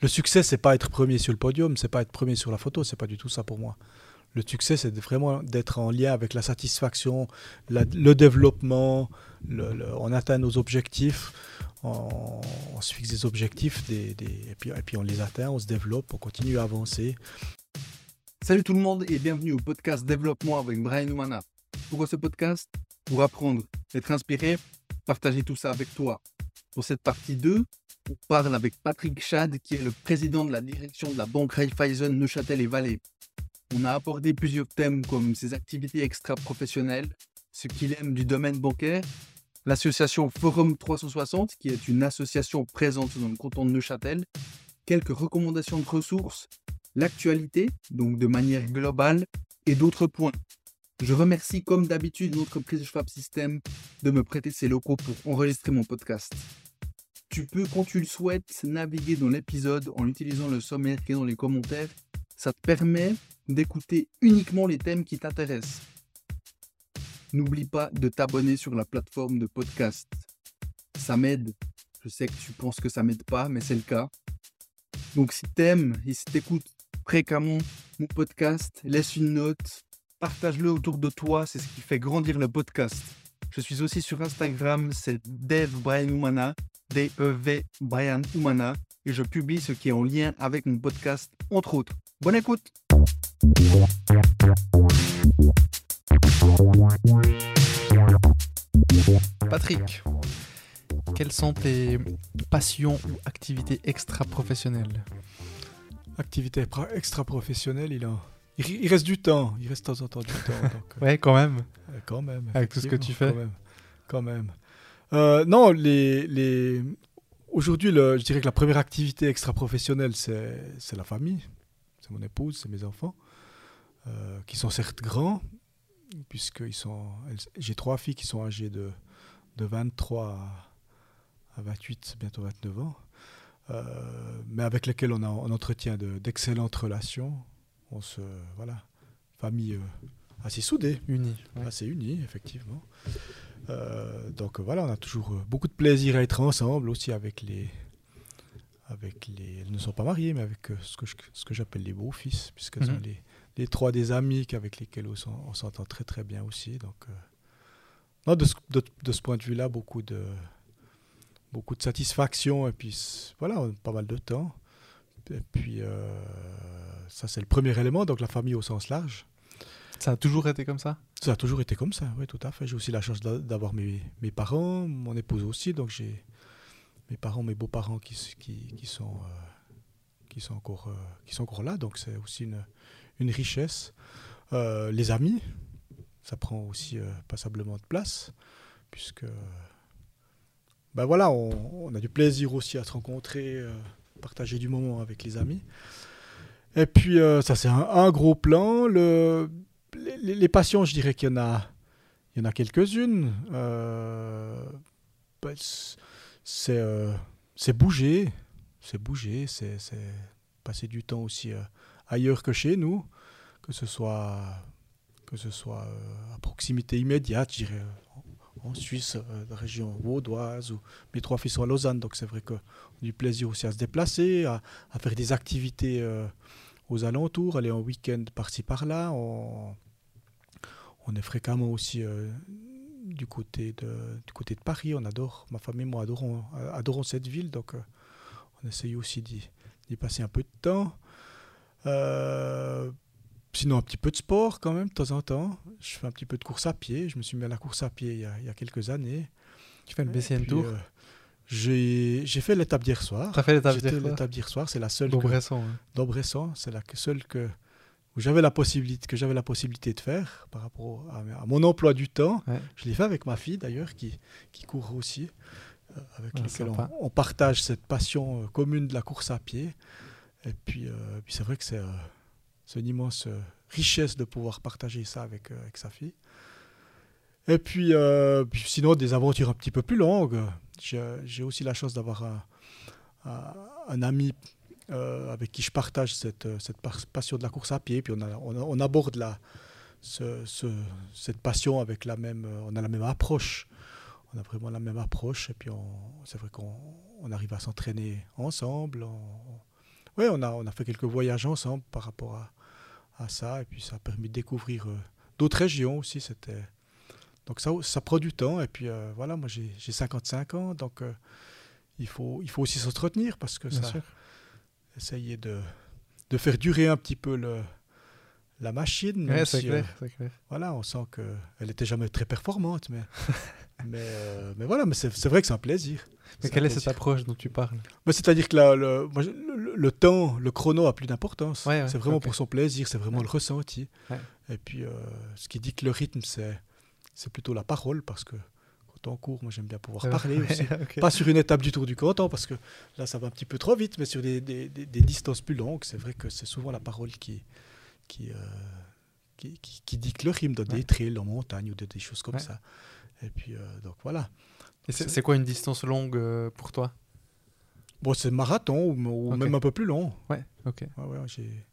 le succès, c'est pas être premier sur le podium, c'est pas être premier sur la photo, c'est pas du tout ça pour moi. Le succès, c'est vraiment d'être en lien avec la satisfaction, le développement, on atteint nos objectifs, on, se fixe des objectifs, des, et, puis, et puis on les atteint, on se développe, on continue à avancer. Salut tout le monde et bienvenue au podcast Développement avec Brian Oumana. Pourquoi ce podcast Pour apprendre, être inspiré, partager tout ça avec toi. Pour cette partie 2, on parle avec Patrick Chad, qui est le président de la direction de la banque Raiffeisen Neuchâtel et Valais. On a abordé plusieurs thèmes comme ses activités extra-professionnelles, ce qu'il aime du domaine bancaire, l'association Forum 360, qui est une association présente dans le canton de Neuchâtel, quelques recommandations de ressources, l'actualité, donc de manière globale, et d'autres points. Je remercie comme d'habitude l'entreprise Schwab System de me prêter ses locaux pour enregistrer mon podcast. Tu peux, quand tu le souhaites, naviguer dans l'épisode en utilisant le sommaire qui est dans les commentaires. Ça te permet d'écouter uniquement les thèmes qui t'intéressent. N'oublie pas de t'abonner sur la plateforme de podcast. Ça m'aide. Je sais que tu penses que ça m'aide pas, mais c'est le cas. Donc si t'aimes et si t'écoutes fréquemment mon podcast, laisse une note, partage-le autour de toi, c'est ce qui fait grandir le podcast. Je suis aussi sur Instagram, c'est Dev Brian Umana, D-E-V Brian Umana, et je publie ce qui est en lien avec mon podcast, entre autres. Bonne écoute! Patrick, quelles sont tes passions ou activités extra-professionnelles? Activités extra-professionnelles, il, il, reste du temps. Il reste de temps en temps du temps. Euh, ouais, quand même. Euh, quand même. Avec tout ce que tu fais. Quand même. Euh, non, les, les... aujourd'hui, je dirais que la première activité extra-professionnelle, c'est la famille. C'est mon épouse, c'est mes enfants, qui sont certes grands, puisque sont, j'ai trois filles qui sont âgées de, de 23 à, 28, bientôt 29 ans, euh, mais avec lesquelles on, a, on entretient d'excellentes relations. On se, voilà, famille euh, assez soudée. Unie. Assez unie, effectivement. Euh, donc voilà, on a toujours beaucoup de plaisir à être ensemble, aussi avec les, avec les, elles ne sont pas mariées, mais avec ce que, ce que j'appelle les beaux-fils, puisqu'elles sont mhm. les, les trois des amis avec lesquels on s'entend très très bien aussi. Donc, euh, non, de, ce, de, ce point de vue-là, beaucoup de, beaucoup de satisfaction et puis voilà, pas mal de temps. Et puis, euh, ça c'est le premier élément, donc la famille au sens large. Ça a toujours été comme ça? Ça a toujours été comme ça, oui, tout à fait. J'ai aussi la chance d'avoir mes, mes, parents, mon épouse aussi, donc j'ai mes parents, mes beaux-parents qui, qui, qui, sont, euh, qui, sont encore, qui sont encore là, donc c'est aussi une, une richesse. Euh, les amis, ça prend aussi euh, passablement de place, puisque ben voilà, on, a du plaisir aussi à se rencontrer, euh, partager du moment avec les amis. Et puis, ça, c'est un, gros plan. Le, les, passions, je dirais qu'il y en a, a quelques-unes. Ben, c'est c'est bouger, c'est bouger, c'est passer du temps aussi ailleurs que chez nous, que ce soit, que euh, à proximité immédiate, je dirais, en Suisse, euh, région vaudoise, ou mes trois fils sont à Lausanne, donc c'est vrai qu'on a du plaisir aussi à se déplacer, à, faire des activités euh, aux alentours, aller en week-end par-ci par-là. On, on, est fréquemment aussi du, côté de, du côté de Paris, on adore, ma famille et moi adorons, adorons cette ville, donc on essaye aussi d'y passer un peu de temps. Euh, sinon, un petit peu de sport quand même, de temps en temps. Je fais un petit peu de course à pied. Je me suis mis à la course à pied il y a, quelques années. Tu fais le BCN Tour euh, J'ai fait l'étape d'hier soir. Tu as fait l'étape d'hier soir C'est la seule. D'Aubresson. C'est la seule que j'avais la possibilité que j'avais la possibilité de faire par rapport à, mon emploi du temps. Je l'ai fait avec ma fille d'ailleurs qui, qui court aussi, euh, avec ah, laquelle on, partage cette passion commune de la course à pied. Et puis, euh, puis c'est vrai que c'est euh, une immense euh, richesse de pouvoir partager ça avec, avec sa fille. Et puis, sinon, des aventures un petit peu plus longues. J'ai aussi la chance d'avoir un, ami avec qui je partage cette, passion de la course à pied. Puis on, aborde cette passion avec la même, on a la même approche. On a vraiment la même approche. Et puis c'est vrai qu'on on arrive à s'entraîner ensemble. On, on a, fait quelques voyages ensemble par rapport à, ça. Et puis ça a permis de découvrir euh, d'autres régions aussi. Donc ça, ça prend du temps. Et puis euh, voilà, moi j'ai, j'ai 55 ans. Donc euh, il, faut, il faut aussi s'entretenir parce que Bien ça, sûr. essayer de, de faire durer un petit peu le, la machine. Ouais, c'est si, clair, euh, clair. voilà, on sent qu'elle n'était jamais très performante. Mais, mais, euh, mais voilà, mais c'est, vrai que c'est un plaisir. Mais quelle est cette approche dont tu parles? Bah, C'est-à-dire que la- le, le, le temps, le chrono a plus d'importance. Ouais, ouais, c'est vraiment pour son plaisir, c'est vraiment le ressenti. Ouais. Et puis, euh, ce qui dit que le rythme, c'est, c'est plutôt la parole, parce que quand on court, moi j'aime bien pouvoir parler ouais, aussi. Pas sur une étape du Tour du Canton, parce que là, ça va un petit peu trop vite, mais sur des, des- des- des distances plus longues, c'est vrai que c'est souvent la parole qui, qui, euh, qui, qui- qui dicte le rythme dans Ouais. des trails en montagne ou de- des choses comme Ouais. ça. Et puis, euh, donc voilà. Et c'est quoi une distance longue euh, pour toi? Bon, c'est marathon ou, même un peu plus long. Ouais, ok. Ouais, ouais, j'ai,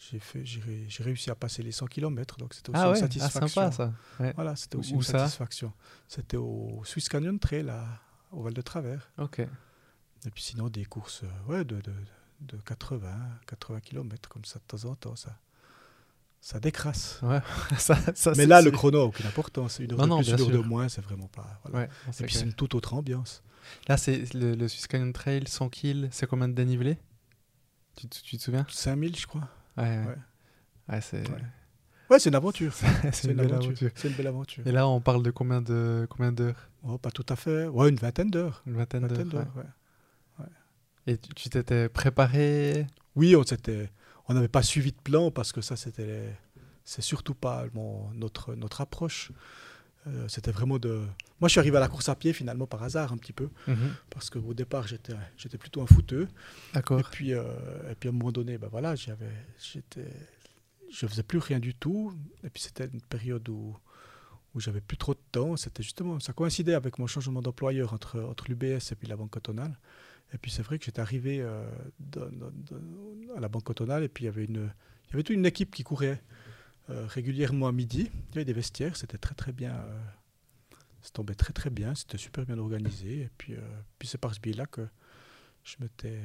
j'ai, réussi à passer les 100 km, donc c'était aussi Ah une ouais, ah, satisfaction. sympa ça. Ouais. Voilà, c'était aussi Où une ça satisfaction. C'était au Swiss Canyon Trail, à- au Val de Travers. Ok. Et puis sinon, des courses euh, ouais, de, de, de 80, 80 km, comme ça, de temps en temps, ça, ça décrasse. Ouais, ça, ça, Mais là, le chrono n'a aucune importance. Une heure Non, de non, plus, une heure de sûr. moins, c'est vraiment pas... Voilà. Et puis c'est une toute autre ambiance. Là, c'est le, le Swiss Canyon Trail, 100 kills, c'est combien de dénivelé? Tu, tu te souviens? 5000, je crois. Ouais, ouais. Ouais. C'est Ouais. C'est une aventure. c'est une, belle aventure. C'est une belle aventure. Et là, on parle de combien de combien d'heures? Oh, pas tout à fait. Ouais, une vingtaine d'heures. Une vingtaine Vingtaine d'heures. ouais. ouais. Et tu t'étais préparé? Oui, on s'était, on n'avait pas suivi de plan parce que ça, c'était, les- c'est surtout pas mon- notre notre approche. Euh, c'était vraiment de. Moi, je suis arrivé à la course à pied finalement par hasard un petit peu parce qu'au départ, j'étais, j'étais plutôt un footeux. Et puis, euh, et puis à un moment donné, ben voilà, j'avais, j'étais, je faisais plus rien du tout. Et puis c'était une période où où j'avais plus trop de temps. C'était justement, ça coïncidait avec mon changement d'employeur entre entre l'UBS et puis la Banque cantonale. Et puis c'est vrai que j'étais arrivé euh, dans- dans- dans- à la Banque cantonale et puis il y avait une, il y avait toute une équipe qui courait régulièrement à midi. Il y avait des vestiaires, c'était très très bien. euh, ça tombait très très bien, c'était super bien organisé. Et puis, euh, puis c'est par ce biais-là que je m'étais,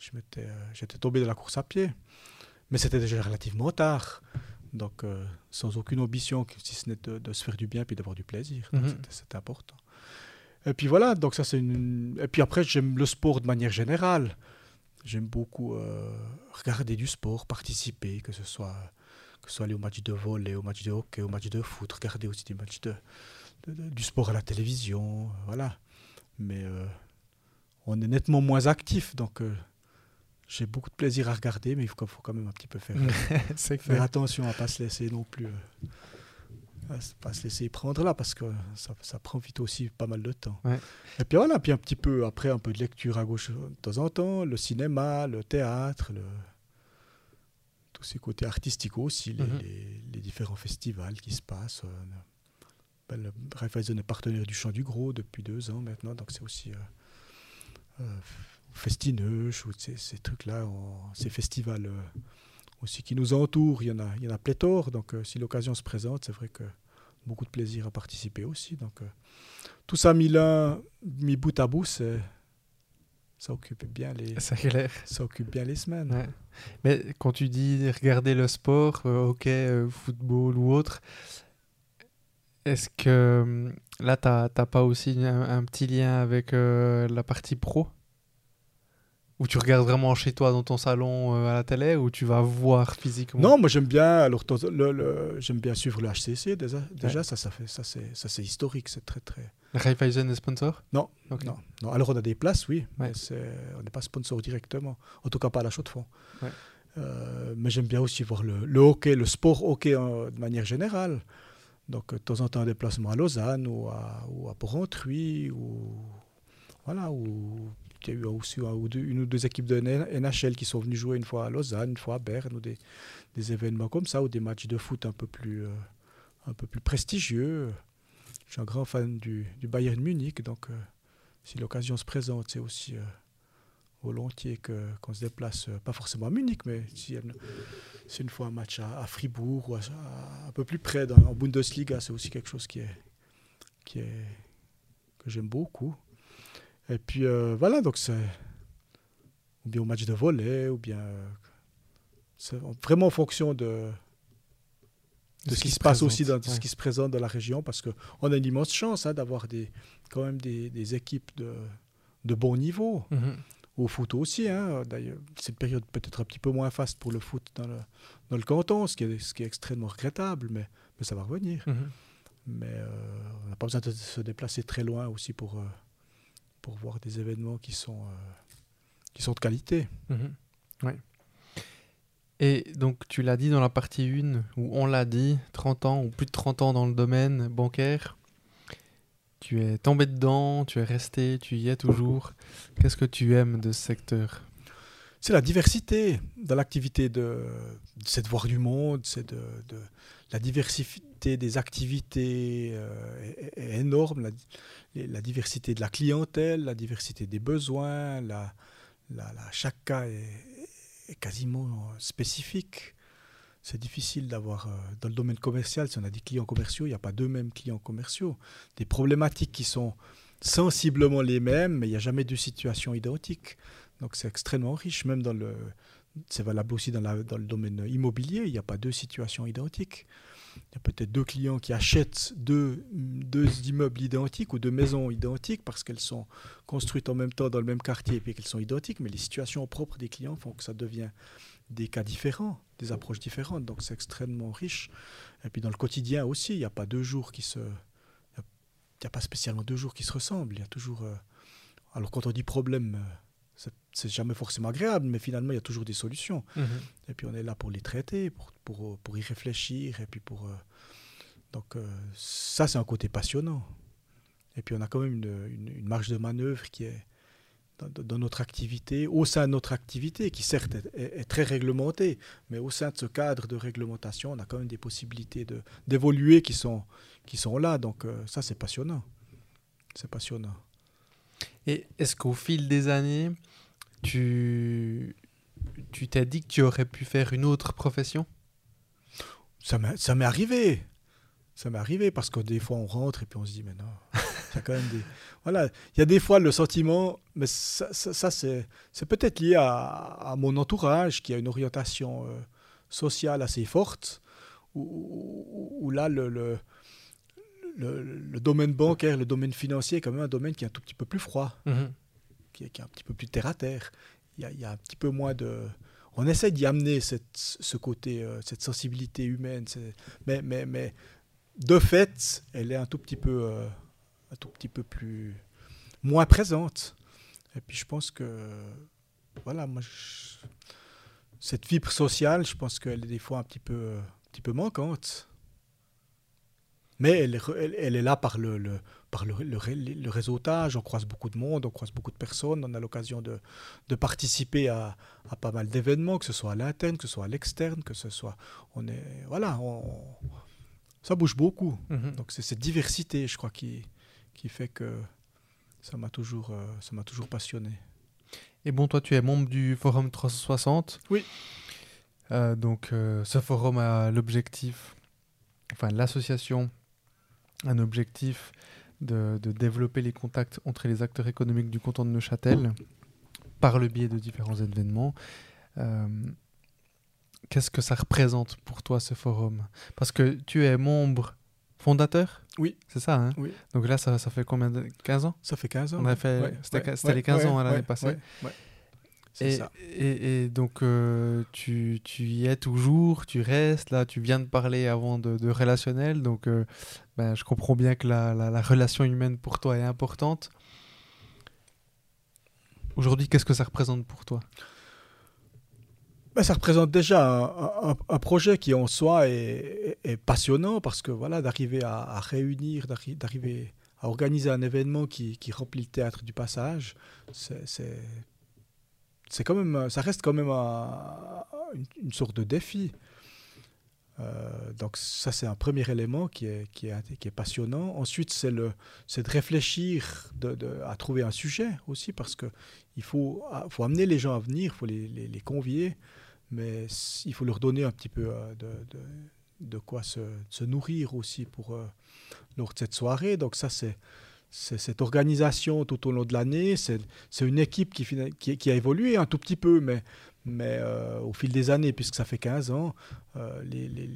je m'étais, euh, j'étais tombé dans la course à pied. Mais c'était déjà relativement tard. Donc, euh, sans aucune ambition, si ce n'est de, de se faire du bien puis d'avoir du plaisir. Mhm. c'était- c'était important. Et puis voilà, donc ça c'est une... Et puis après, j'aime le sport de manière générale. J'aime beaucoup euh, regarder du sport, participer, que ce soit que ce soit aller au match de volley, au match de hockey, au match de foot, regarder aussi des matchs de, de- de- du sport à la télévision, voilà. Mais euh, on est nettement moins actif, donc euh, j'ai beaucoup de plaisir à regarder, mais il faut, faut quand même un petit peu faire, faire clair. attention à pas se laisser non plus, euh, à pas se laisser prendre là, parce que ça, ça prend vite aussi pas mal de temps. Ouais. Et puis voilà, puis un petit peu après un peu de lecture à gauche de temps en temps, le cinéma, le théâtre, le tous ces côtés artistiques aussi, les, Mhm. les- les différents festivals qui se passent. euh, ben, le Raiffeisen est partenaire du Chant du Gros depuis deux ans maintenant, donc c'est aussi euh, euh, Festineuche ou ces, ces trucs-là, ces festivals aussi qui nous entourent, il y en a, il y en a pléthore, donc euh, si l'occasion se présente, c'est vrai que beaucoup de plaisir à participer aussi. Donc euh, tout ça mis là, mis bout à bout, c'est- ça occupe bien les, clair. ça occupe bien les semaines. Ouais. Mais quand tu dis regarder le sport, euh, hockey, euh, football ou autre, est-ce que hum, là, tu n'as pas aussi un, un petit lien avec euh, la partie pro? Ou tu regardes vraiment chez toi dans ton salon euh, à la télé ou tu vas voir physiquement? Non, moi j'aime bien. Alors le- le- j'aime bien suivre le HCC déjà. Déjà ça, ça fait ça c'est ça c'est historique, c'est très très. Le Raiffeisen est sponsor? Non, non, non. Alors on a des places, oui, Ouais. mais c'est- on n'est pas sponsor directement. En tout cas pas à la chaux de fond. Ouais. Euh, mais j'aime bien aussi voir le, le hockey, le sport hockey en- de manière générale. Donc de temps en temps un déplacement à Lausanne ou à, ou à Porrentruy ou voilà où il y a eu aussi une ou deux équipes de NHL qui sont venues jouer une fois à Lausanne, une fois à Berne ou des, événements comme ça ou des matchs de foot un peu plus euh, prestigieux. Je suis un grand fan du, Bayern Munich, donc euh, si l'occasion se présente, c'est aussi euh, volontiers que, qu'on se déplace, pas forcément à Munich, mais si c'est une fois un match à, Fribourg ou un peu plus près, en Bundesliga, c'est aussi quelque chose qui est, que j'aime beaucoup. Et puis euh, voilà, donc c'est, ou bien au match de volet, ou bien. c'est vraiment en fonction de, de ce, qui, se passe aussi dans ce qui se présente dans la région, parce qu'on a une immense chance hein, d'avoir des, quand même des, équipes de, de bon niveau. Mhm. Au foot aussi, hein. d'ailleurs, cette période peut-être un petit peu moins faste pour le foot dans le, dans le canton, ce qui, est, ce qui est extrêmement regrettable, mais, mais ça va revenir. Mhm. Mais euh, on n'a pas besoin de se déplacer très loin aussi pour, euh, pour voir des événements qui sont, euh, qui sont de qualité. Ouais. Et donc, tu l'as dit dans la partie 1, où on l'a dit, 30 ans ou plus de 30 ans dans le domaine bancaire. Tu es tombé dedans, tu es resté, tu y es toujours. Qu'est-ce que tu aimes de ce secteur? C'est la diversité dans l'activité, de, de voir du monde, c'est de, la diversité des activités euh, est, énorme, la, diversité de la clientèle, la diversité des besoins, chaque cas est, quasiment spécifique. C'est difficile d'avoir, euh, dans le domaine commercial, si on a des clients commerciaux, il n'y a pas deux mêmes clients commerciaux. Des problématiques qui sont sensiblement les mêmes, mais il n'y a jamais de situation identique. Donc c'est extrêmement riche, même dans le... C'est valable aussi dans, le domaine immobilier, il n'y a pas deux situations identiques. Il y a peut-être deux clients qui achètent deux, deux immeubles identiques ou deux maisons identiques parce qu'elles sont construites en même temps dans le même quartier et puis qu'elles sont identiques, mais les situations propres des clients font que ça devient des cas différents, des approches différentes. Donc c'est extrêmement riche. Et puis dans le quotidien aussi, il n'y a pas deux jours qui se... Il n'y a, pas spécialement deux jours qui se ressemblent. Il y a toujours... Euh, alors quand on dit problème... C'est jamais forcément agréable, mais finalement, il y a toujours des solutions. Mhm. Et puis, on est là pour les traiter, pour, pour, pour y réfléchir. Et puis, pour. Euh, donc, euh, ça, c'est un côté passionnant. Et puis, on a quand même une, une, marge de manœuvre qui est dans, notre activité, au sein de notre activité, qui certes est, très réglementée, mais au sein de ce cadre de réglementation, on a quand même des possibilités d'évoluer qui sont, qui sont là. Donc, euh, ça, c'est passionnant. C'est passionnant. Et est-ce qu'au fil des années, tu tu t'es dit que tu aurais pu faire une autre profession? Ça m'est arrivé. Ça m'est arrivé parce que des fois on rentre et puis on se dit mais non, il y a quand même des voilà, il y a des fois le sentiment mais ça, ça, c'est peut-être lié à, à, mon entourage qui a une orientation euh, sociale assez forte où, là le, le le, domaine bancaire, le domaine financier est quand même un domaine qui est un tout petit peu plus froid, mhm. Qui, est, un petit peu plus terre à terre. Il y, a, un petit peu moins de. On essaie d'y amener cette, ce côté, euh, cette sensibilité humaine, mais, mais, mais de fait, elle est un tout petit peu, euh, un tout petit peu plus moins présente. Et puis je pense que, voilà, moi, cette fibre sociale, je pense qu'elle est des fois un petit peu, un petit peu manquante mais elle, elle, est là par, le par le, le, réseautage. On croise beaucoup de monde, on croise beaucoup de personnes. On a l'occasion de, de, participer à, à, pas mal d'événements, que ce soit à l'interne, que ce soit à l'externe, que ce soit. On est, voilà, on, ça bouge beaucoup. Mhm. Donc c'est cette diversité, je crois, qui, qui fait que ça m'a toujours, euh, ça m'a toujours passionné. Et bon, toi, tu es membre du Forum 360. Oui. Euh, donc, euh, ce forum a l'objectif, enfin, l'association un objectif de, développer les contacts entre les acteurs économiques du canton de Neuchâtel par le biais de différents événements. Euh, qu'est-ce que ça représente pour toi ce forum? Parce que tu es membre fondateur? Oui. C'est ça, hein? Oui. Donc là, ça, ça fait combien de... 15 ans? Ça fait 15 ans. On a fait... C'était les 15 ans l'année passée. Et, et, donc, euh, tu, tu, y es toujours, tu restes. Là, tu viens de parler avant de, de relationnel. Donc, euh, ben, je comprends bien que la, la, relation humaine pour toi est importante. Aujourd'hui, qu'est-ce que ça représente pour toi? Ben, Ça représente déjà un, un, projet qui en soi est, est, passionnant parce que voilà, d'arriver à, à, réunir, d'arriver à organiser un événement qui, qui, remplit le théâtre du passage, c'est c'est quand même, ça reste quand même une, sorte de défi. Euh, donc ça, c'est un premier élément qui est, qui est, passionnant. Ensuite, c'est de réfléchir de, à trouver un sujet aussi, parce qu'il faut, faut amener les gens à venir, il faut les, les, convier, mais il faut leur donner un petit peu euh, de, de, de quoi se, se, nourrir aussi pour, euh, lors de cette soirée. Donc ça, c'est cette organisation tout au long de l'année. C'est une équipe qui, qui, a évolué un tout petit peu, mais, mais euh, au fil des années, puisque ça fait 15 ans, euh, les, les,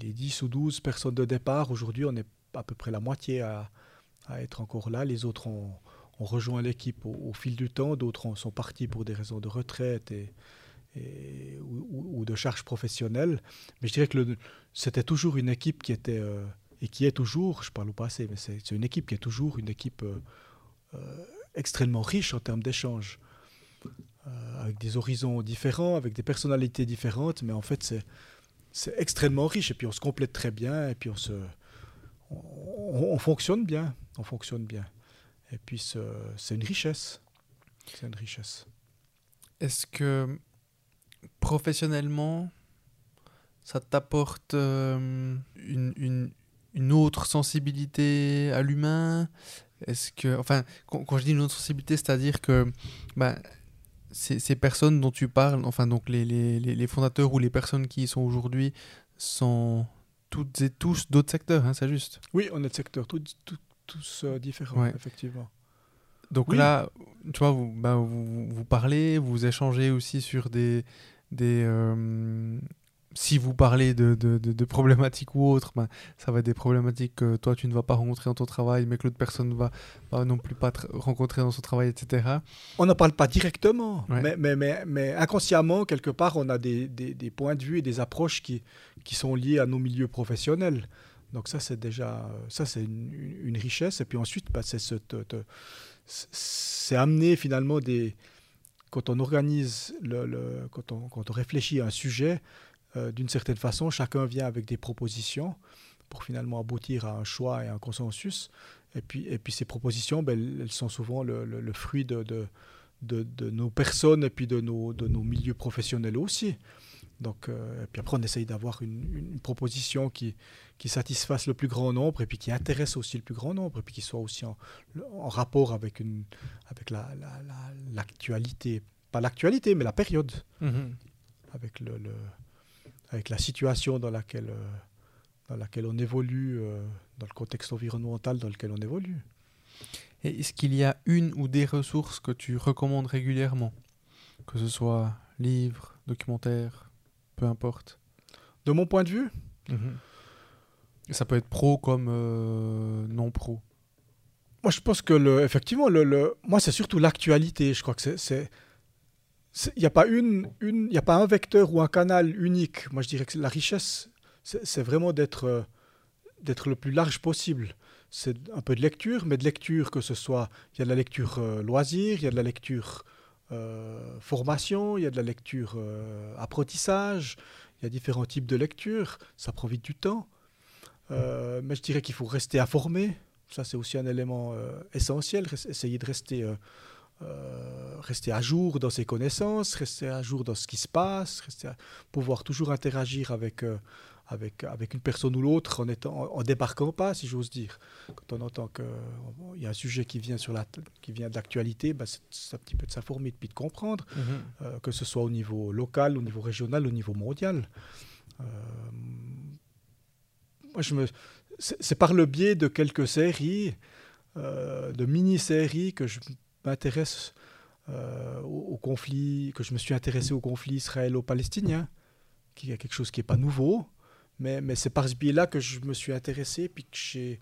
les, 10 ou 12 personnes de départ, aujourd'hui, on est à peu près la moitié à, à être encore là. Les autres ont, ont rejoint l'équipe au, fil du temps, d'autres sont partis pour des raisons de retraite et, et ou, ou, de charges professionnelles. Mais je dirais que c'était toujours une équipe qui était, euh, et qui est toujours, je parle au passé, mais c'est une équipe qui est toujours une équipe extrêmement riche en termes d'échanges. Euh, avec des horizons différents, avec des personnalités différentes, mais en fait c'est extrêmement riche et puis on se complète très bien et puis on se on, fonctionne bien, on fonctionne bien. Et puis c'est une richesse, c'est une richesse. Est-ce que professionnellement ça t'apporte euh, une, une, une, autre sensibilité à l'humain? Est-ce que, enfin, quand, quand, je dis une autre sensibilité, c'est-à-dire que ben, ces, personnes dont tu parles, enfin donc les, les, les, fondateurs ou les personnes qui y sont aujourd'hui, sont toutes et tous d'autres secteurs, hein, c'est juste? Oui, on est de secteurs tous euh, différents, effectivement. Donc là, tu vois, vous, bah, vous, vous, parlez, vous échangez aussi sur des, des, euh, si vous parlez de, de, de, problématiques ou autres, ben, ça va être des problématiques que toi tu ne vas pas rencontrer dans ton travail, mais que l'autre personne ne va, va, non plus pas rencontrer dans son travail, etc. On n'en parle pas directement, mais, mais, mais, mais, inconsciemment, quelque part, on a des, des, des, points de vue et des approches qui, qui sont liées à nos milieux professionnels. Donc ça, c'est déjà ça, c'est une, une, richesse. Et puis ensuite, bah, c'est amener finalement des... Quand on organise, le, le, quand, on, quand on réfléchit à un sujet, euh, d'une certaine façon, chacun vient avec des propositions pour finalement aboutir à un choix et un consensus. Et puis, et puis ces propositions, ben, elles sont souvent le, le, fruit de, de, de, nos personnes et puis de nos, de nos milieux professionnels aussi. Donc, euh, et puis après, on essaye d'avoir une, une, proposition qui, qui satisfasse le plus grand nombre et puis qui intéresse aussi le plus grand nombre et puis qui soit aussi en, en rapport avec, une, avec l'actualité. La, la, Pas l'actualité, mais la période. Mm-hmm. Avec le, le avec la situation dans laquelle, euh, dans laquelle on évolue, euh, dans le contexte environnemental dans lequel on évolue. Et est-ce qu'il y a une ou des ressources que tu recommandes régulièrement? Que ce soit livres, documentaires, peu importe. De mon point de vue mhm. Ça peut être pro comme euh, non pro. Moi, je pense que, le, effectivement, le, le moi, c'est surtout l'actualité. Je crois que c'est il n'y a pas une, une, y a pas un vecteur ou un canal unique. Moi, je dirais que la richesse, c'est vraiment d'être euh, d'être le plus large possible. C'est un peu de lecture, mais de lecture que ce soit, il y a de la lecture euh, loisir, il y a de la lecture euh, formation, il y a de la lecture apprentissage, il y a différents types de lecture. Ça prend vite du temps, mais je dirais qu'il faut rester informé. Ça, c'est aussi un élément essentiel. Essayer de rester euh, rester à jour dans ses connaissances, rester à jour dans ce qui se passe, rester pouvoir toujours interagir avec, euh, avec, avec une personne ou l'autre en, étant, en, débarquant pas, si j'ose dire. Quand on entend qu'il euh, y a un sujet qui vient, sur la, qui vient de l'actualité, bah, c'est un petit peu de s'informer et puis de comprendre, mhm. que ce soit au niveau local, au niveau régional, au niveau mondial. moi, je me... C'est par le biais de quelques séries, de mini-séries que je m'intéresse euh, au, conflit, que je me suis intéressé au conflit israélo-palestinien, qui est quelque chose qui n'est pas nouveau, mais, mais c'est par ce biais-là que je me suis intéressé, puis que j'ai,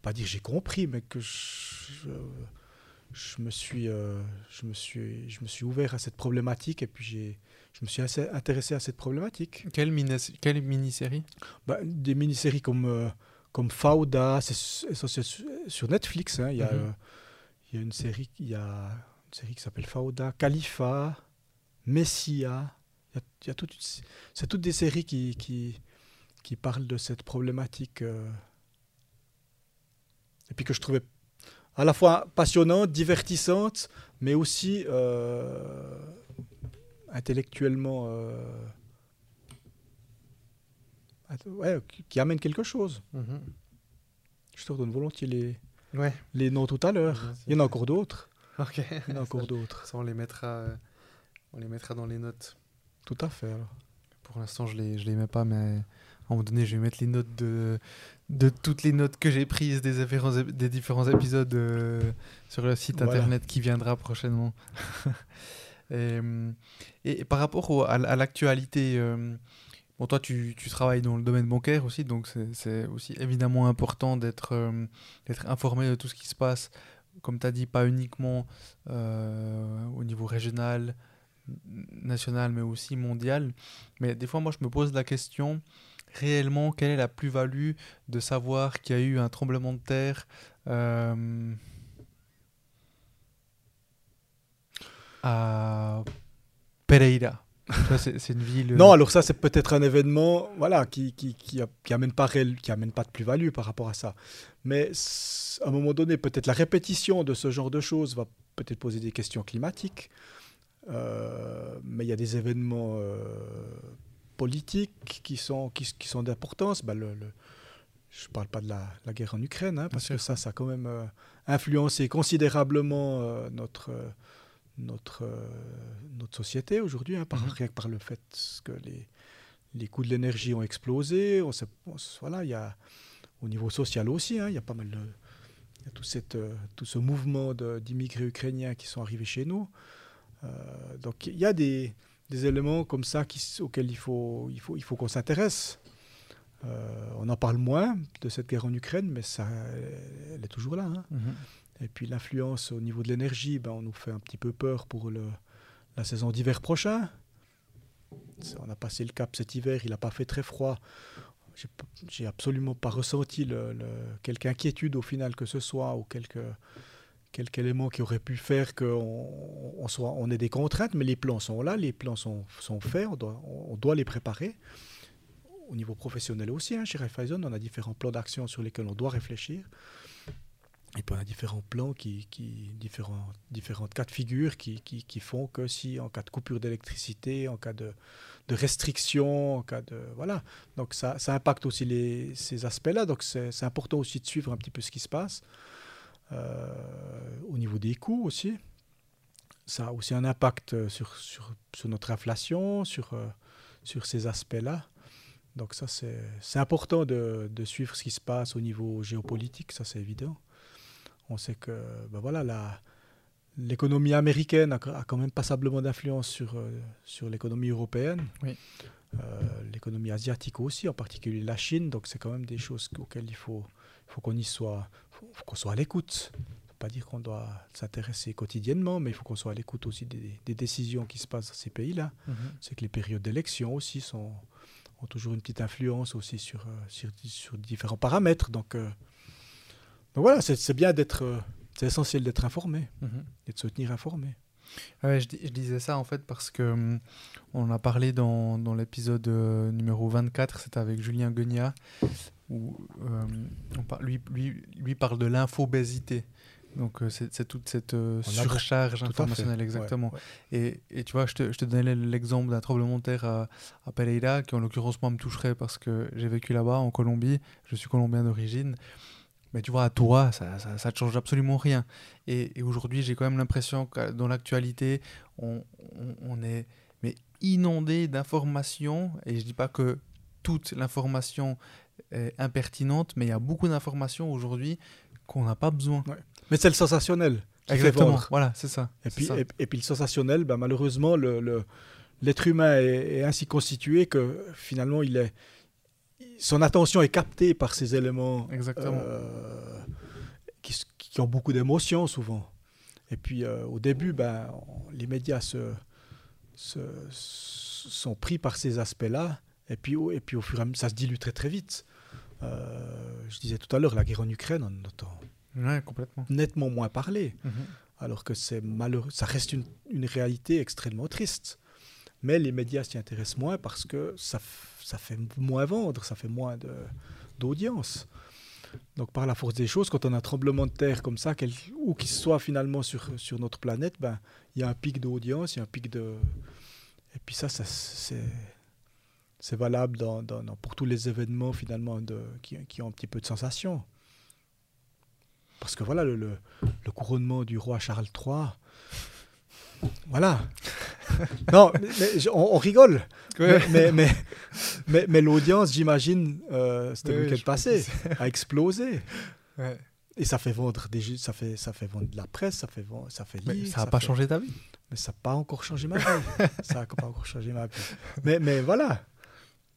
pas dire j'ai compris, mais que je, je, me suis, euh, je, me suis, je me suis ouvert à cette problématique, et puis j'ai, je me suis assez intéressé à cette problématique. Quelle, mini, quelle mini-série? Bah, Des mini-séries comme, euh, comme Fauda, c'est sur Netflix, hein, il y a... Mhm. Il y a une série, il y a une série qui s'appelle Fauda, Khalifa, Messia. Il y a, c'est toutes des séries qui, qui, qui, parlent de cette problématique. Euh, et puis que je trouvais à la fois passionnante, divertissante, mais aussi euh, intellectuellement. Euh, ouais, qui amène quelque chose. Mm-hmm. Je te redonne volontiers les, ouais. les noms tout à l'heure. Il y en a encore d'autres. Ok. Il y en a encore d'autres. Ça, on les mettra, on les mettra dans les notes. Tout à fait. Pour l'instant, je les, je les mets pas, mais un moment donné, je vais mettre les notes de, de toutes les notes que j'ai prises des différents, ép- des différents épisodes euh, sur le site Voilà. internet qui viendra prochainement. et, hum, et- et par rapport au- à, à l'actualité, euh, bon, toi, tu, travailles dans le domaine bancaire aussi, donc c'est- aussi évidemment important d'être euh, d'être informé de tout ce qui se passe, comme tu as dit, pas uniquement euh, au niveau régional, national, mais aussi mondial. Mais des fois, moi, je me pose la question, réellement, quelle est la plus-value de savoir qu'il y a eu un tremblement de terre euh, à Pereira? C'est une ville... Non, alors ça, c'est peut-être un événement voilà, qui, qui, qui, amène pas réel- qui amène pas de plus-value par rapport à ça. Mais à un moment donné, peut-être la répétition de ce genre de choses va peut-être poser des questions climatiques. Euh, mais il y a des événements euh, politiques qui sont, qui, qui sont d'importance. Le, le- je ne parle pas de la, la guerre en Ukraine, hein, parce que ça, ça a quand même euh, influencé considérablement euh, notre, euh, notre, euh, notre société aujourd'hui, hein, par, Mhm. rien que par le fait que les, les coûts de l'énergie ont explosé. On sait- on s- voilà, il y a, au niveau social aussi, hein, il y a pas mal de, il y a tout, cette, euh, tout ce mouvement d'immigrés ukrainiens qui sont arrivés chez nous. Euh, donc il y a des, des éléments comme ça qui, auxquels il faut, il faut, il faut qu'on s'intéresse. On en parle moins de cette guerre en Ukraine, mais ça, elle est toujours là. hein. Mhm. Et puis l'influence au niveau de l'énergie, ben, on nous fait un petit peu peur pour la saison d'hiver prochain. On a passé le cap cet hiver, il n'a pas fait très froid. J'ai absolument pas ressenti le, le- quelque inquiétude au final que ce soit ou quelque, quelque élément qui aurait pu faire qu'on on ait des contraintes, mais les plans sont là, les plans sont, sont faits, on doit, on doit les préparer. Au niveau professionnel aussi, hein, chez Raiffeisen, on a différents plans d'action sur lesquels on doit réfléchir. Et puis on a différents plans, qui, qui, différents, différentes cas de figure qui, qui, qui font que si en cas de coupure d'électricité, en cas de, de restriction, en cas de... Voilà. Donc ça, ça impacte aussi les, ces aspects-là. Donc c'est important aussi de suivre un petit peu ce qui se passe. Euh, au niveau des coûts aussi. Ça a aussi un impact sur, sur, sur notre inflation, sur, euh, sur ces aspects-là. Donc ça, c'est c'est important de, de suivre ce qui se passe au niveau géopolitique, ça c'est évident. On sait que ben voilà, la- l'économie américaine a, a quand même passablement d'influence sur, euh, sur l'économie européenne. Oui. Euh, l'économie asiatique aussi, en particulier la Chine. Donc c'est quand même des choses auxquelles il faut, faut qu'on y soit, qu'on soit à l'écoute. Pas dire qu'on doit s'intéresser quotidiennement, mais il faut qu'on soit à l'écoute aussi des, des décisions qui se passent dans ces pays-là. Mhm. C'est que les périodes d'élection aussi sont, ont toujours une petite influence aussi sur, euh, sur, sur différents paramètres. Donc, euh, donc voilà, c'est bien d'être, euh, c'est essentiel d'être informé Mhm. et de se tenir informé. Ouais, je, dis- je disais ça en fait parce que hum, on a parlé dans, dans l'épisode euh, numéro 24, c'était avec Julien Guignat, où euh, on par- lui, lui, lui parle de l'infobésité. Donc euh, c'est toute cette surcharge Tout informationnelle, Ouais, exactement. ouais. Et, et tu vois, je te, je te donnais l'exemple d'un tremblement de terre à, à Pereira, qui en l'occurrence moi me toucherait parce que j'ai vécu là-bas en Colombie, je suis colombien d'origine. Mais tu vois, à toi, ça, ça, ça te change absolument rien. Et, et aujourd'hui, j'ai quand même l'impression que dans l'actualité, on, on- on est mais inondé d'informations. Et je dis pas que toute l'information est impertinente, mais il y a beaucoup d'informations aujourd'hui qu'on n'a pas besoin. Mais c'est le sensationnel. Exactement. Voilà, c'est ça. Et puis, ça. et, et puis le sensationnel, ben, malheureusement, le, le- l'être humain est, est ainsi constitué que finalement, il est, son attention est captée par ces éléments Exactement. euh, qui, ont beaucoup d'émotions souvent. Et puis euh, au début, ben, on- les médias se, se- sont pris par ces aspects-là. Et puis, au- et puis au fur et à mesure, ça se dilue très très vite. Euh, je disais tout à l'heure, la guerre en Ukraine, on en entend Ouais, complètement. nettement moins parler Mhm. alors que c'est malheureux, ça reste une, une réalité extrêmement triste. Mais les médias s'y intéressent moins parce que ça, ça fait moins vendre, ça fait moins d'audience. Donc par la force des choses, quand on a un tremblement de terre comme ça, où qu'il soit finalement sur, sur notre planète, ben, il y a un pic d'audience, il y a un pic de... Et puis ça, ça c'est... Valable pour tous les événements finalement qui ont un petit peu de sensation. Parce que voilà, le, le- le couronnement du roi Charles III, voilà, non, mais, mais on, on rigole. Ouais. Mais, mais, mais, mais, mais l'audience, j'imagine, euh, c'était Oui, le week-end passé, a explosé. Ouais. Et ça fait vendre des jeux- ça fait, ça fait vendre de la presse, ça fait, vendre, ça fait Mais lire, ça n'a pas fait- changé ta vie. Mais ça n'a pas encore changé ma vie. ça n'a pas encore changé ma vie. Mais, mais voilà,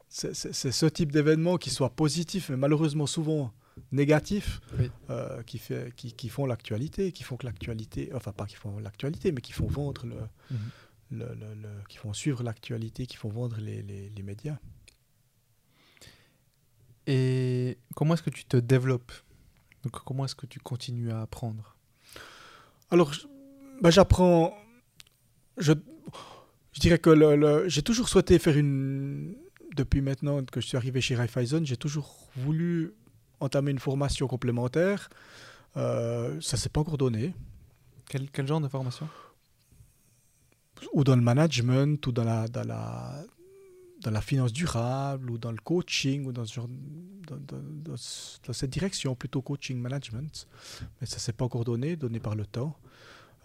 c'est ce type d'événement qui soit positif, mais malheureusement souvent négatif, Oui. euh, qui, fait, qui, qui font l'actualité, qui font que l'actualité, enfin pas qui font l'actualité, mais qui font vendre le, Mhm. Le, le- le- qui font suivre l'actualité, qui font vendre les, les- les médias. Et comment est-ce que tu te développes? Donc, comment est-ce que tu continues à apprendre? Alors, ben, j'apprends. Je, je dirais que le- le- j'ai toujours souhaité faire une. Depuis maintenant que je suis arrivé chez Raiffeisen, j'ai toujours voulu entamer une formation complémentaire. Euh, ça s'est pas encore donné. quel, quel genre de formation? Ou dans le management, ou dans la, dans la, dans la finance durable, ou dans le coaching, ou dans, genre, dans, dans- dans ce- dans cette direction, plutôt coaching management. Mais ça s'est pas encore donné, donné par le temps.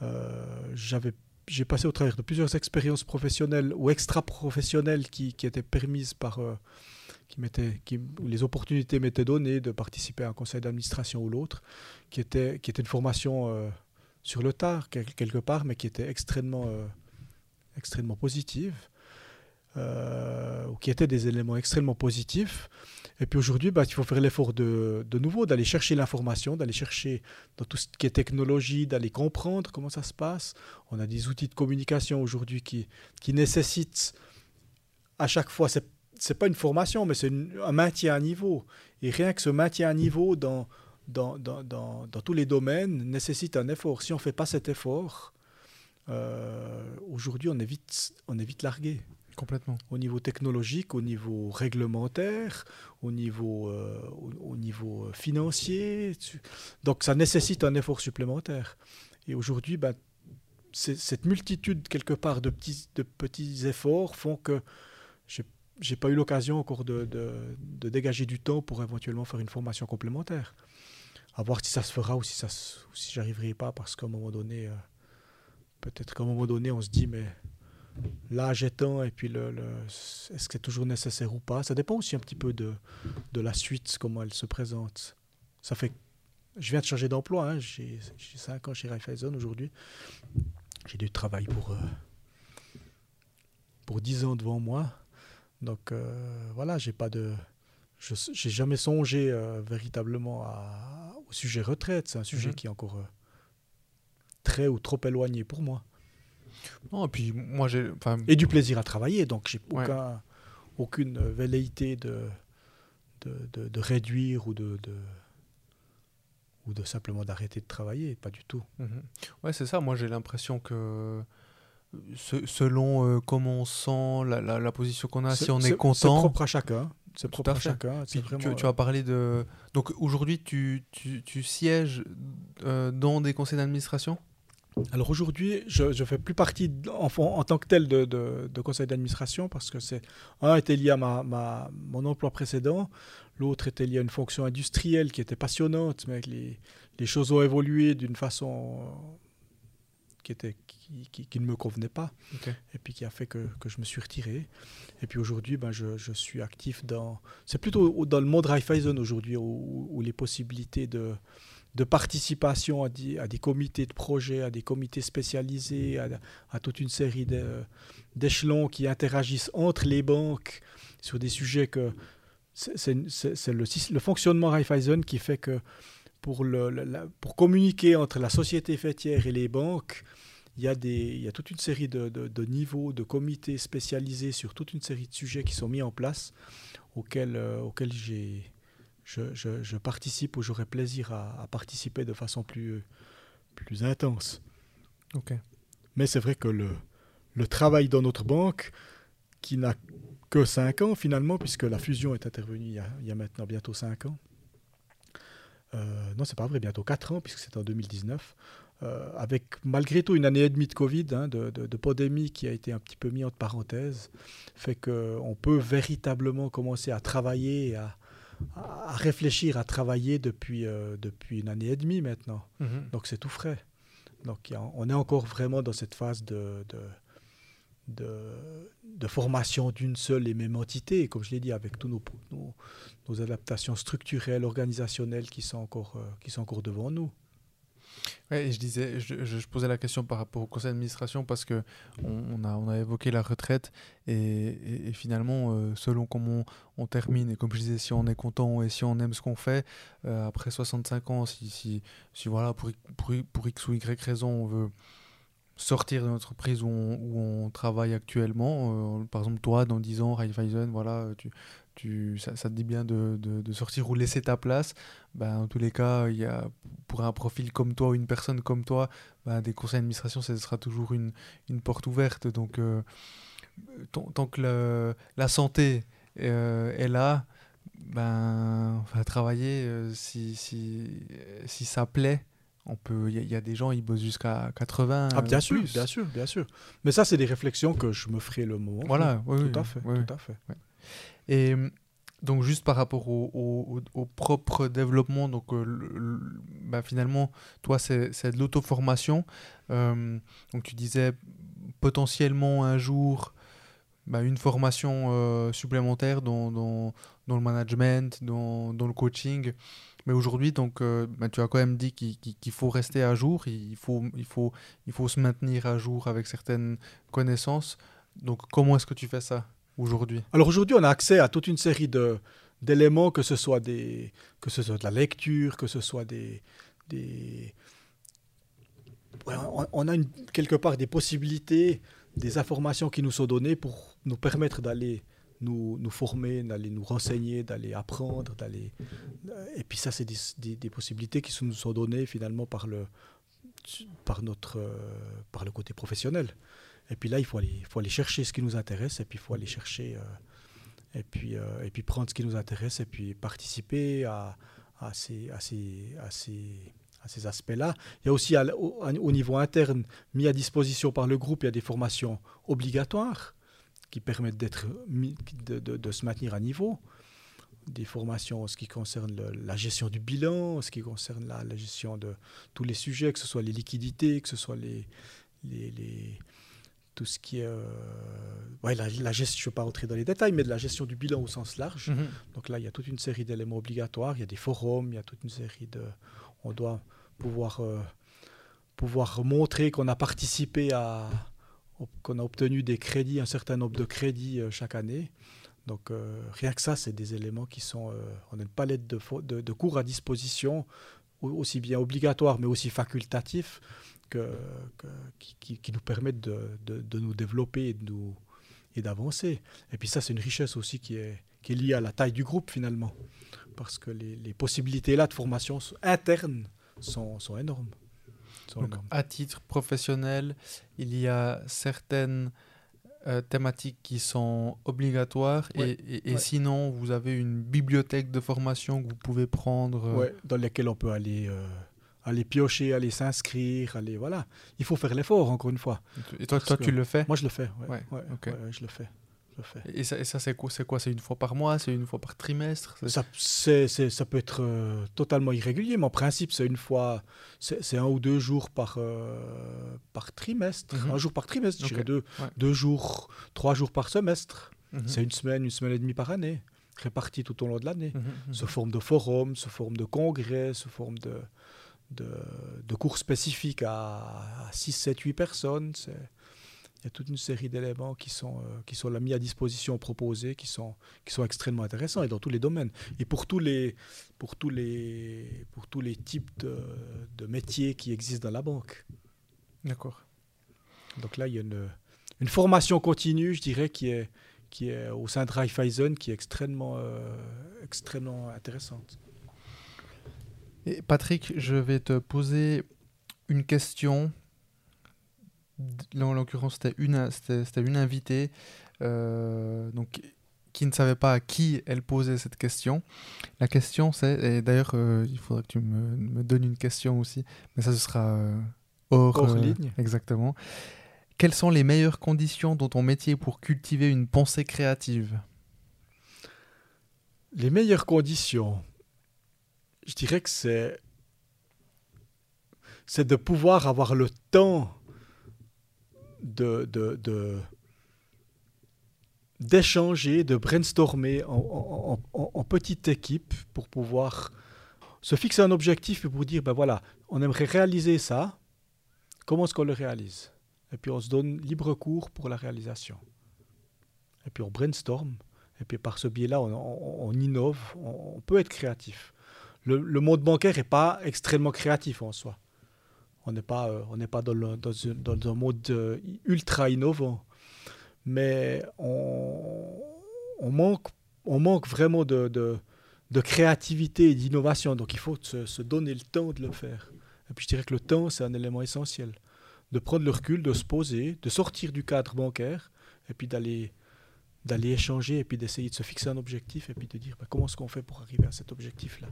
Euh, j'ai passé au travers de plusieurs expériences professionnelles ou extra-professionnelles qui, qui étaient permises par... euh, qui qui, où les opportunités m'étaient données de participer à un conseil d'administration ou l'autre, qui était, qui était une formation euh, sur le tard, quel- quelque part, mais qui était extrêmement, euh, extrêmement positive, euh, ou qui étaient des éléments extrêmement positifs. Et puis aujourd'hui, bah, il faut faire l'effort de, de nouveau, d'aller chercher l'information, d'aller chercher dans tout ce qui est technologie, d'aller comprendre comment ça se passe. On a des outils de communication aujourd'hui qui, qui nécessitent à chaque fois, c'est c'est pas une formation, mais c'est un maintien à niveau. Et rien que ce maintien à niveau dans, dans, dans, dans, dans tous les domaines nécessite un effort. Si on ne fait pas cet effort, aujourd'hui, on est, vite, on est vite largué Complètement. au niveau technologique, au niveau réglementaire, au niveau, euh, au, au niveau euh, financier. Donc ça nécessite un effort supplémentaire. Et aujourd'hui, ben, cette multitude quelque part de petits, de petits efforts font que j'ai j'ai pas eu l'occasion encore de, de- de dégager du temps pour éventuellement faire une formation complémentaire. À voir si ça se fera ou si, ça se- ou si j'arriverai pas, parce qu'à un moment donné, euh, peut-être qu'à un moment donné, on se dit, mais l'âge étant, et puis le, le- est-ce que c'est toujours nécessaire ou pas? Ça dépend aussi un petit peu de, de la suite, comment elle se présente. Ça fait, je viens de changer d'emploi, hein, j'ai 5 ans chez Raiffeisen aujourd'hui. J'ai du travail pour, euh, pour 10 ans devant moi. Donc euh, voilà, j'ai pas de. Je j'ai jamais songé euh, véritablement à- au sujet retraite. C'est un sujet Mhm. qui est encore très ou trop éloigné pour moi. Non, et puis moi, j'ai. Et du plaisir à travailler. Donc j'ai Ouais. aucun, aucune velléité de, de, de- de réduire ou de, de- ou de simplement d'arrêter de travailler. Pas du tout. Mhm. Ouais, c'est ça. Moi, j'ai l'impression que se- selon euh, comment on sent, la, la- la position qu'on a, C'est- si on c'est- est C'est content. propre à chacun. C'est propre à chacun. C'est Puis vraiment, tu, tu as parlé de. Donc aujourd'hui, tu, tu, tu sièges euh, dans des conseils d'administration? Alors aujourd'hui, je ne fais plus partie en, en tant que tel de, de- de conseil d'administration parce que c'est un était lié à ma, ma- mon emploi précédent, l'autre était lié à une fonction industrielle qui était passionnante, mais les, les choses ont évolué d'une façon qui, était, qui, qui- qui ne me convenait pas et puis qui a fait que, que je me suis retiré. Et puis aujourd'hui, ben, je, je suis actif dans... C'est plutôt dans le monde Raiffeisen aujourd'hui où, où les possibilités de, de participation à des, à des comités de projet, à des comités spécialisés, à, toute une série d'échelons qui interagissent entre les banques sur des sujets que... C'est le, fonctionnement Raiffeisen qui fait que pour, pour communiquer entre la société fêtière et les banques, il y a, des, il y a toute une série de, de- de niveaux, de comités spécialisés sur toute une série de sujets qui sont mis en place, auxquels, euh, auxquels j'ai, je, je- je participe ou j'aurais plaisir à, à participer de façon plus, plus intense. Ok. Mais c'est vrai que le, le travail dans notre banque, qui n'a que 5 ans finalement, puisque la fusion est intervenue il y a, il y a maintenant bientôt 5 ans. Euh, non, c'est pas vrai, bientôt 4 ans, puisque c'est en 2019. Euh, avec malgré tout une année et demie de Covid, hein, de, de, de pandémie qui a été un petit peu mis entre parenthèses, fait qu'on peut véritablement commencer à travailler, et à, à réfléchir, à travailler depuis, euh, depuis une année et demie maintenant. Mhm. Donc c'est tout frais. Donc a- on est encore vraiment dans cette phase de, de, de, de formation d'une seule et même entité, comme je l'ai dit, avec tous nos, nos, nos adaptations structurelles, organisationnelles qui sont encore, euh, qui sont encore devant nous. Ouais, je disais, je, je, posais la question par rapport au conseil d'administration parce que on, a, on a évoqué la retraite et, et, finalement, euh, selon comment on, termine, et comme je disais, si on est content et si on aime ce qu'on fait, euh, après 65 ans, si, si, si voilà, pour, pour, pour, X ou Y raison, on veut sortir de l'entreprise où on travaille actuellement, euh, par exemple toi, dans 10 ans, Raiffeisen, voilà, tu, tu, ça, ça, te dit bien de, de, de, sortir ou laisser ta place, ben, en tous les cas, il y a, pour un profil comme toi ou une personne comme toi, ben, des conseils d'administration, ce sera toujours une, une porte ouverte. Donc, euh, tant, tant, que le, la santé euh, est là, ben, travailler, euh, si, si, si ça plaît, on peut il y, y, a des gens ils bossent jusqu'à 80 ah bien sûr bien sûr bien sûr. Mais ça c'est des réflexions que je me ferai le moment voilà oui, oui, tout, à fait, oui, tout à fait. Et donc juste par rapport au, propre développement, donc euh, bah, finalement, toi, c'est de l'auto-formation. Euh, donc tu disais potentiellement un jour bah, une formation euh, supplémentaire dans, le management, dans, le coaching. Mais aujourd'hui, donc, euh, bah, tu as quand même dit qu'il qu qu faut rester à jour, il faut se maintenir à jour avec certaines connaissances. Donc comment est-ce que tu fais ça? Aujourd'hui? Alors aujourd'hui, on a accès à toute une série de d'éléments, que ce soit des, que ce soit de la lecture, que ce soit des, des... On, a quelque part des possibilités, des informations qui nous sont données pour nous permettre d'aller nous, nous, former, d'aller nous renseigner, d'aller apprendre, d'aller. Et puis ça, c'est des, des, possibilités qui nous sont données finalement par le, par notre, par le côté professionnel. Et puis là, il faut aller, faut aller chercher ce qui nous intéresse, et puis il faut aller chercher, euh, et, puis, euh, et puis prendre ce qui nous intéresse, et puis participer à, à ces, à ces, à ces, à ces aspects-là. Il y a aussi au, au, niveau interne, mis à disposition par le groupe, il y a des formations obligatoires qui permettent d'être, de, de, se maintenir à niveau. Des formations en ce qui concerne la gestion du bilan, en ce qui concerne la, la, gestion de tous les sujets, que ce soit les liquidités, que ce soit les tout ce qui est euh, ouais, la, la, gestion, je ne vais pas rentrer dans les détails, mais de la gestion du bilan au sens large. Mm -hmm. Donc là, il y a toute une série d'éléments obligatoires, il y a des forums, il y a toute une série de... On doit pouvoir, euh, pouvoir montrer qu'on a participé à qu'on a obtenu des crédits, un certain nombre de crédits euh, chaque année. Donc rien que ça, c'est des éléments qui sont... On a une palette de, de, de, cours à disposition, aussi bien obligatoires, mais aussi facultatifs, que, que, qui, qui, nous permettent de, de, de, nous développer et de nous et d'avancer. Et puis ça, c'est une richesse aussi qui est, qui est liée à la taille du groupe finalement, parce que les, les possibilités là de formation internes sont, sont énormes. Sont Donc, énormes. à titre professionnel, il y a certaines euh, thématiques qui sont obligatoires ouais, et, et, et ouais. sinon vous avez une bibliothèque de formation que vous pouvez prendre. Euh... Ouais, dans lesquelles on peut aller. Euh aller piocher, aller s'inscrire, aller voilà. Il faut faire l'effort encore une fois. Et toi, toi tu le fais? Moi, je le fais. Ouais, ouais, ouais, okay. je le fais. Je le fais. Et ça, et ça c'est quoi C'est quoi? C'est une fois par mois C'est une fois par trimestre? Ça, c est, c est, ça peut être euh, totalement irrégulier, mais en principe, c'est une fois, c'est un ou deux jours par, euh, par trimestre. Mm -hmm. Un jour par trimestre, okay. je dirais deux, deux jours, trois jours par semestre. Mm -hmm. C'est une semaine, une semaine et demie par année, répartie tout au long de l'année. Mm -hmm. Sous forme de forum, sous forme de congrès, sous forme de de, de, cours spécifiques à, à 6, 7, 8 personnes. Il y a toute une série d'éléments qui sont, euh, qui sont là, mis à disposition, proposés, qui sont, qui sont extrêmement intéressants et dans tous les domaines. Et pour tous les, pour tous les, pour tous les types de, de métiers qui existent dans la banque. D'accord. Donc là, il y a une, une, formation continue, je dirais, qui est, qui est au sein de Raiffeisen, qui est extrêmement, euh, extrêmement intéressante. Et Patrick, je vais te poser une question. En l'occurrence, c'était une, une invitée euh, donc, qui ne savait pas à qui elle posait cette question. La question, c'est, et d'ailleurs, euh, il faudra que tu me, me, donnes une question aussi, mais ça, ce sera euh, hors, hors ligne. Exactement. Quelles sont les meilleures conditions dans ton métier pour cultiver une pensée créative? Les meilleures conditions je dirais que c'est de pouvoir avoir le temps d'échanger, de brainstormer en, petite équipe pour pouvoir se fixer un objectif et pour dire, ben voilà, on aimerait réaliser ça, comment est-ce qu'on le réalise? Et puis on se donne libre cours pour la réalisation. Et puis on brainstorm, et puis par ce biais-là, on, innove, on, peut être créatif. Le, monde bancaire n'est pas extrêmement créatif en soi. On n'est pas, euh, on pas dans, dans, un mode euh, ultra innovant mais on, manque, on manque vraiment de, de, créativité et d'innovation. Donc il faut se, donner le temps de le faire. Et puis je dirais que le temps, c'est un élément essentiel. De prendre le recul, de se poser, de sortir du cadre bancaire, et puis d'aller d'aller échanger, et puis d'essayer de se fixer un objectif, et puis de dire bah, comment est-ce qu'on fait pour arriver à cet objectif-là?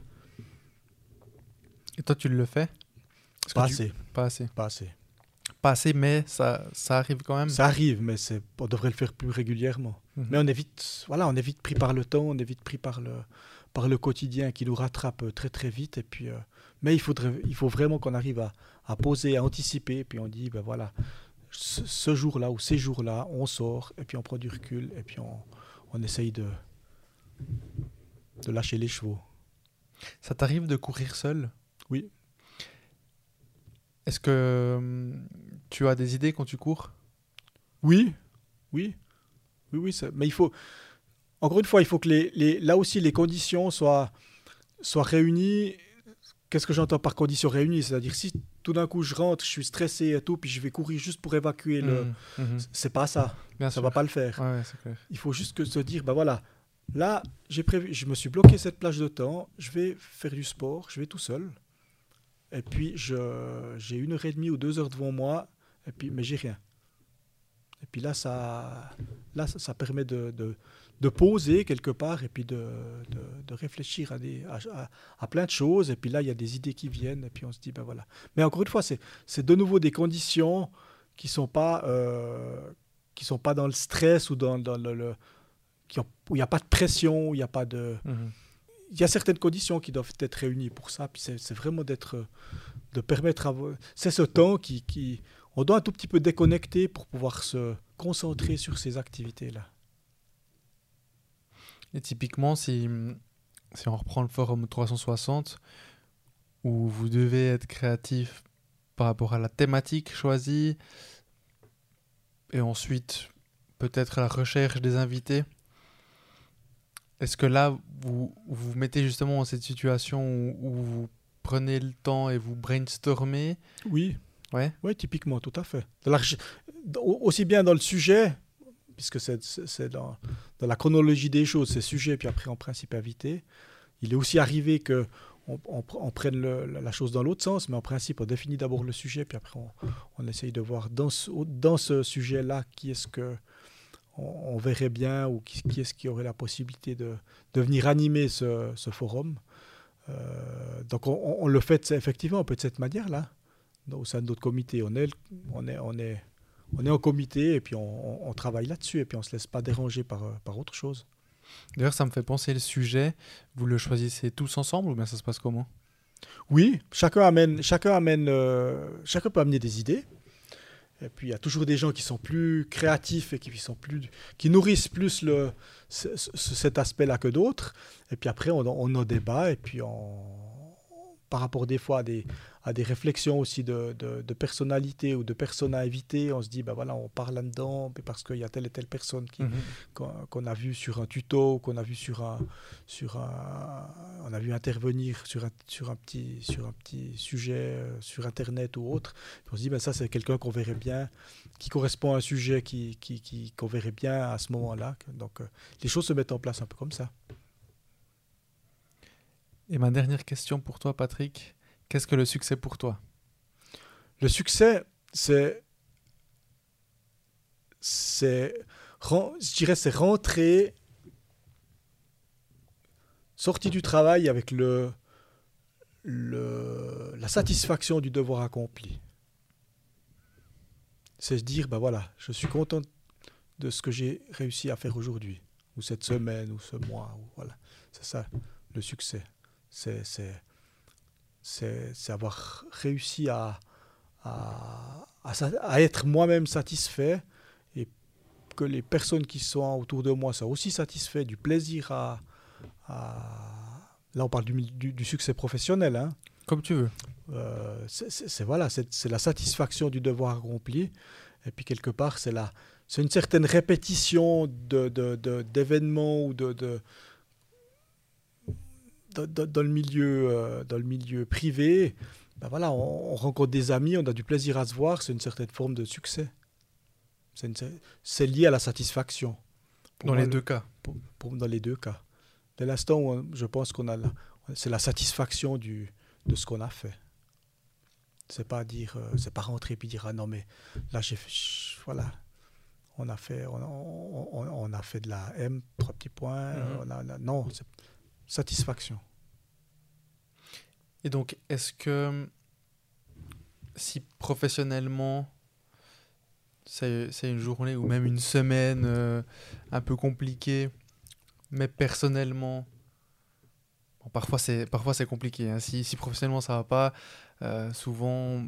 Et toi, tu le fais? Pas assez. Pas assez. Pas assez pas assez, mais ça, ça arrive quand même. Ça arrive, mais on devrait le faire plus régulièrement. Mhm. Mais on est vite, voilà, on est vite pris par le temps, on est vite pris par le, par le quotidien qui nous rattrape très très vite. Et puis, euh, mais il, faudrait, il faut vraiment qu'on arrive à, à, poser, à anticiper. Et puis on dit, ben voilà, ce, jour-là ou ces jours-là, on sort et puis on prend du recul et puis on, on essaye de, de lâcher les chevaux. Ça t'arrive de courir seul? Oui. Est-ce que hum, tu as des idées quand tu cours? Oui, oui, oui, oui. Mais il faut, encore une fois, il faut que les, les, là aussi les conditions soient, soient réunies. Qu'est-ce que j'entends par conditions réunies? C'est-à-dire si tout d'un coup je rentre, je suis stressé et tout, puis je vais courir juste pour évacuer le. Mmh, mmh. C'est pas ça. ça ne va pas le faire. Il faut juste que se dire, ben voilà, là j'ai prévu, je me suis bloqué cette plage de temps, je vais faire du sport, je vais tout seul. Et puis, j'ai une heure et demie ou deux heures devant moi, et puis, mais j'ai rien. Et puis là, ça, là, ça, permet de, de, poser quelque part et puis de, de réfléchir à, des, à, plein de choses. Et puis là, il y a des idées qui viennent et puis on se dit, ben voilà. Mais encore une fois, c'est de nouveau des conditions qui ne sont, pas, euh, sont pas dans le stress ou dans, dans le, qui où il n'y a pas de pression, où il n'y a pas de... Mhm il y a certaines conditions qui doivent être réunies pour ça. Puis c'est vraiment d'être, de permettre à. C'est ce temps qui, qui. On doit un tout petit peu déconnecter pour pouvoir se concentrer sur ces activités-là. Et typiquement, si, si on reprend le forum 360, où vous devez être créatif par rapport à la thématique choisie, et ensuite peut-être la recherche des invités, est-ce que là, vous, vous mettez justement dans cette situation où, vous prenez le temps et vous brainstormez Oui. Ouais. Oui, typiquement, tout à fait. Aussi bien dans le sujet, puisque c'est dans, dans, la chronologie des choses, c'est sujet, puis après, en principe, invité. Il est aussi arrivé que on, on, prenne la chose dans l'autre sens, mais en principe, on définit d'abord le sujet, puis après, on, on essaye de voir dans ce, dans ce sujet-là qui est-ce que on, verrait bien ou qui, est-ce qui aurait la possibilité de, de venir animer ce, forum. Euh, donc on, le fait effectivement un peu de cette manière-là, au sein de notre comité. On est, on est, on est, on est en comité et puis on, travaille là-dessus et puis on ne se laisse pas déranger par, par autre chose. D'ailleurs, ça me fait penser le sujet. Vous le choisissez tous ensemble ou bien ça se passe comment? Oui, chacun amène, chacun amène, euh, chacun peut amener des idées. Et puis il y a toujours des gens qui sont plus créatifs et qui, sont plus, qui nourrissent plus le, cet aspect-là que d'autres. Et puis après, on, on en débat et puis on, par rapport des fois à des, à des réflexions aussi de, de, personnalité ou de personnes à éviter. On se dit, ben voilà, on parle là-dedans parce qu'il y a telle et telle personne qui, mhm. qu'on, a vu sur un tuto, qu'on a vu sur un, sur un, on a vu intervenir sur un, sur un, petit, sur un petit sujet euh, sur Internet ou autre. on se dit, ben ça, c'est quelqu'un qu'on verrait bien, qui correspond à un sujet qui, qui, qu'on verrait bien à ce moment-là. Donc, euh, les choses se mettent en place un peu comme ça. Et ma dernière question pour toi, Patrick, Qu'est-ce que le succès pour toi? Le succès, c'est. C'est. Je dirais, c'est rentrer. Sorti du travail avec le, le, la satisfaction du devoir accompli. C'est se dire, ben voilà, je suis content de ce que j'ai réussi à faire aujourd'hui, ou cette semaine, ou ce mois, ou voilà. C'est ça, le succès. C'est c'est avoir réussi à, à, à, être moi-même satisfait et que les personnes qui sont autour de moi soient aussi satisfaits, du plaisir à... à- Là, on parle du, du- du succès professionnel. Hein. Comme tu veux. Euh, c'est- voilà, c'est la satisfaction du devoir accompli. Et puis quelque part, c'est la, c'est une certaine répétition de, de- de- d'événements ou de, de- dans le milieu, euh, dans le milieu privé. Ben voilà, on, on rencontre des amis, on a du plaisir à se voir. C'est une certaine forme de succès. C'est lié à la satisfaction. Pour Dans moi, les le- deux cas. pour- pour- dans les deux cas. Dès l'instant où on- je pense qu'on a c'est la satisfaction du, de ce qu'on a fait. C'est pas dire, euh, c'est pas rentrer puis dire ah non mais là j'ai voilà, on a fait, on, on- a fait de la M trois petits points, on a- non, satisfaction. Et donc, est-ce que si professionnellement, c'est une journée ou même une semaine euh, un peu compliquée, mais personnellement, bon, parfois c'est parfois c'est compliqué. hein. Si, si professionnellement ça va pas, euh, souvent,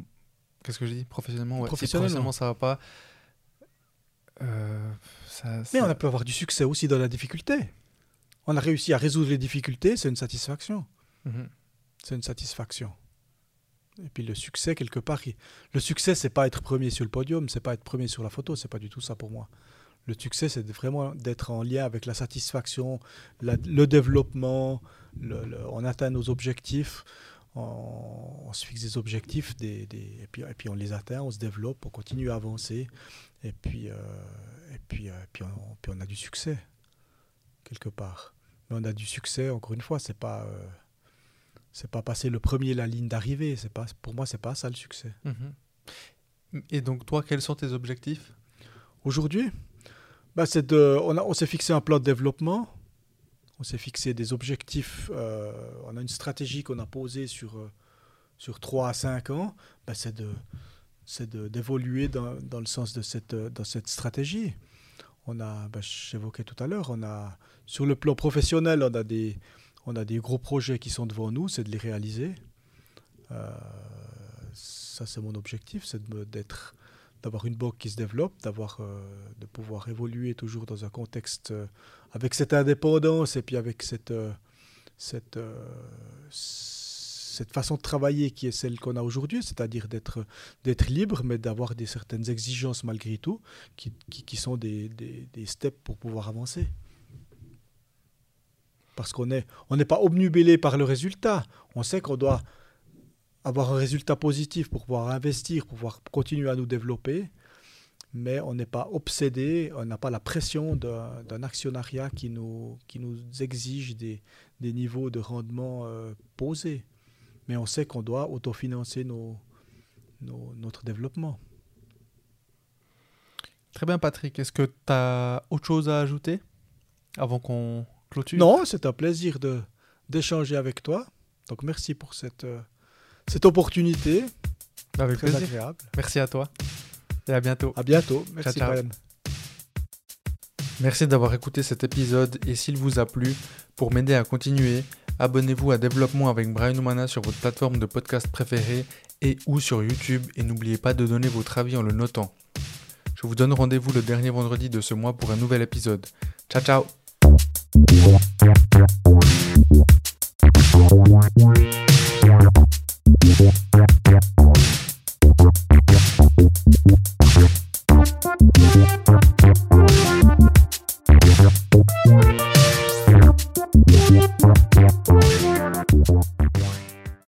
qu'est-ce que je dis? Professionnellement, ouais. Si Professionnellement. professionnellement ça va pas, euh, ça, Mais on a pu avoir du succès aussi dans la difficulté. On a réussi à résoudre les difficultés, c'est une satisfaction. Mhm. c'est une satisfaction. Et puis le succès, quelque part, le succès, c'est pas être premier sur le podium, c'est pas être premier sur la photo, c'est pas du tout ça pour moi. Le succès, c'est vraiment d'être en lien avec la satisfaction, la- le développement, le- le- on atteint nos objectifs, on, on se fixe des objectifs, des, des- et, puis, et puis on les atteint, on se développe, on continue à avancer, et puis, euh, et puis, euh, puis, on, puis on a du succès, quelque part. Mais on a du succès, encore une fois, c'est pas... euh, c'est pas passer le premier la ligne d'arrivée. C'est pas, pour moi, c'est pas ça le succès. Mhm. Et donc toi, quels sont tes objectifs? Aujourd'hui, bah, c'est de, on, a- on s'est fixé un plan de développement. On s'est fixé des objectifs. euh, on a une stratégie qu'on a posée sur, euh, sur 3 à 5 ans. Bah, c'est de, c'est de- d'évoluer dans, dans le sens de cette, dans cette stratégie. On a, bah, j'évoquais tout à l'heure, on a, sur le plan professionnel, on a des, on a des gros projets qui sont devant nous, c'est de les réaliser. Euh, ça, c'est mon objectif, c'est d'être, d'avoir une banque qui se développe, d'avoir, euh, de pouvoir évoluer toujours dans un contexte euh, avec cette indépendance et puis avec cette, cette, cette façon de travailler qui est celle qu'on a aujourd'hui, c'est-à-dire d'être, d'être libre, mais d'avoir des certaines exigences malgré tout, qui, qui, qui sont des, des, des steps pour pouvoir avancer. Parce qu'on n'est on pas obnubilé par le résultat. On sait qu'on doit avoir un résultat positif pour pouvoir investir, pour pouvoir continuer à nous développer, mais on n'est pas obsédé, on n'a pas la pression d'un d'un actionnariat qui nous, qui nous exige des, des niveaux de rendement euh, posés. Mais on sait qu'on doit autofinancer nos, nos- notre développement. Très bien, Patrick. Est-ce que tu as autre chose à ajouter avant qu'on clôture? Non, c'est un plaisir de d'échanger avec toi. Donc merci pour cette, euh, cette opportunité. Avec Très plaisir. agréable. Merci à toi. Et à bientôt. À bientôt. Merci ciao. Brian. Merci d'avoir écouté cet épisode et s'il vous a plu, pour m'aider à continuer, Abonnez-vous à Développement avec Brian Oumana sur votre plateforme de podcast préférée et ou sur YouTube et n'oubliez pas de donner votre avis en le notant. Je vous donne rendez-vous le dernier vendredi de ce mois pour un nouvel épisode. Ciao ciao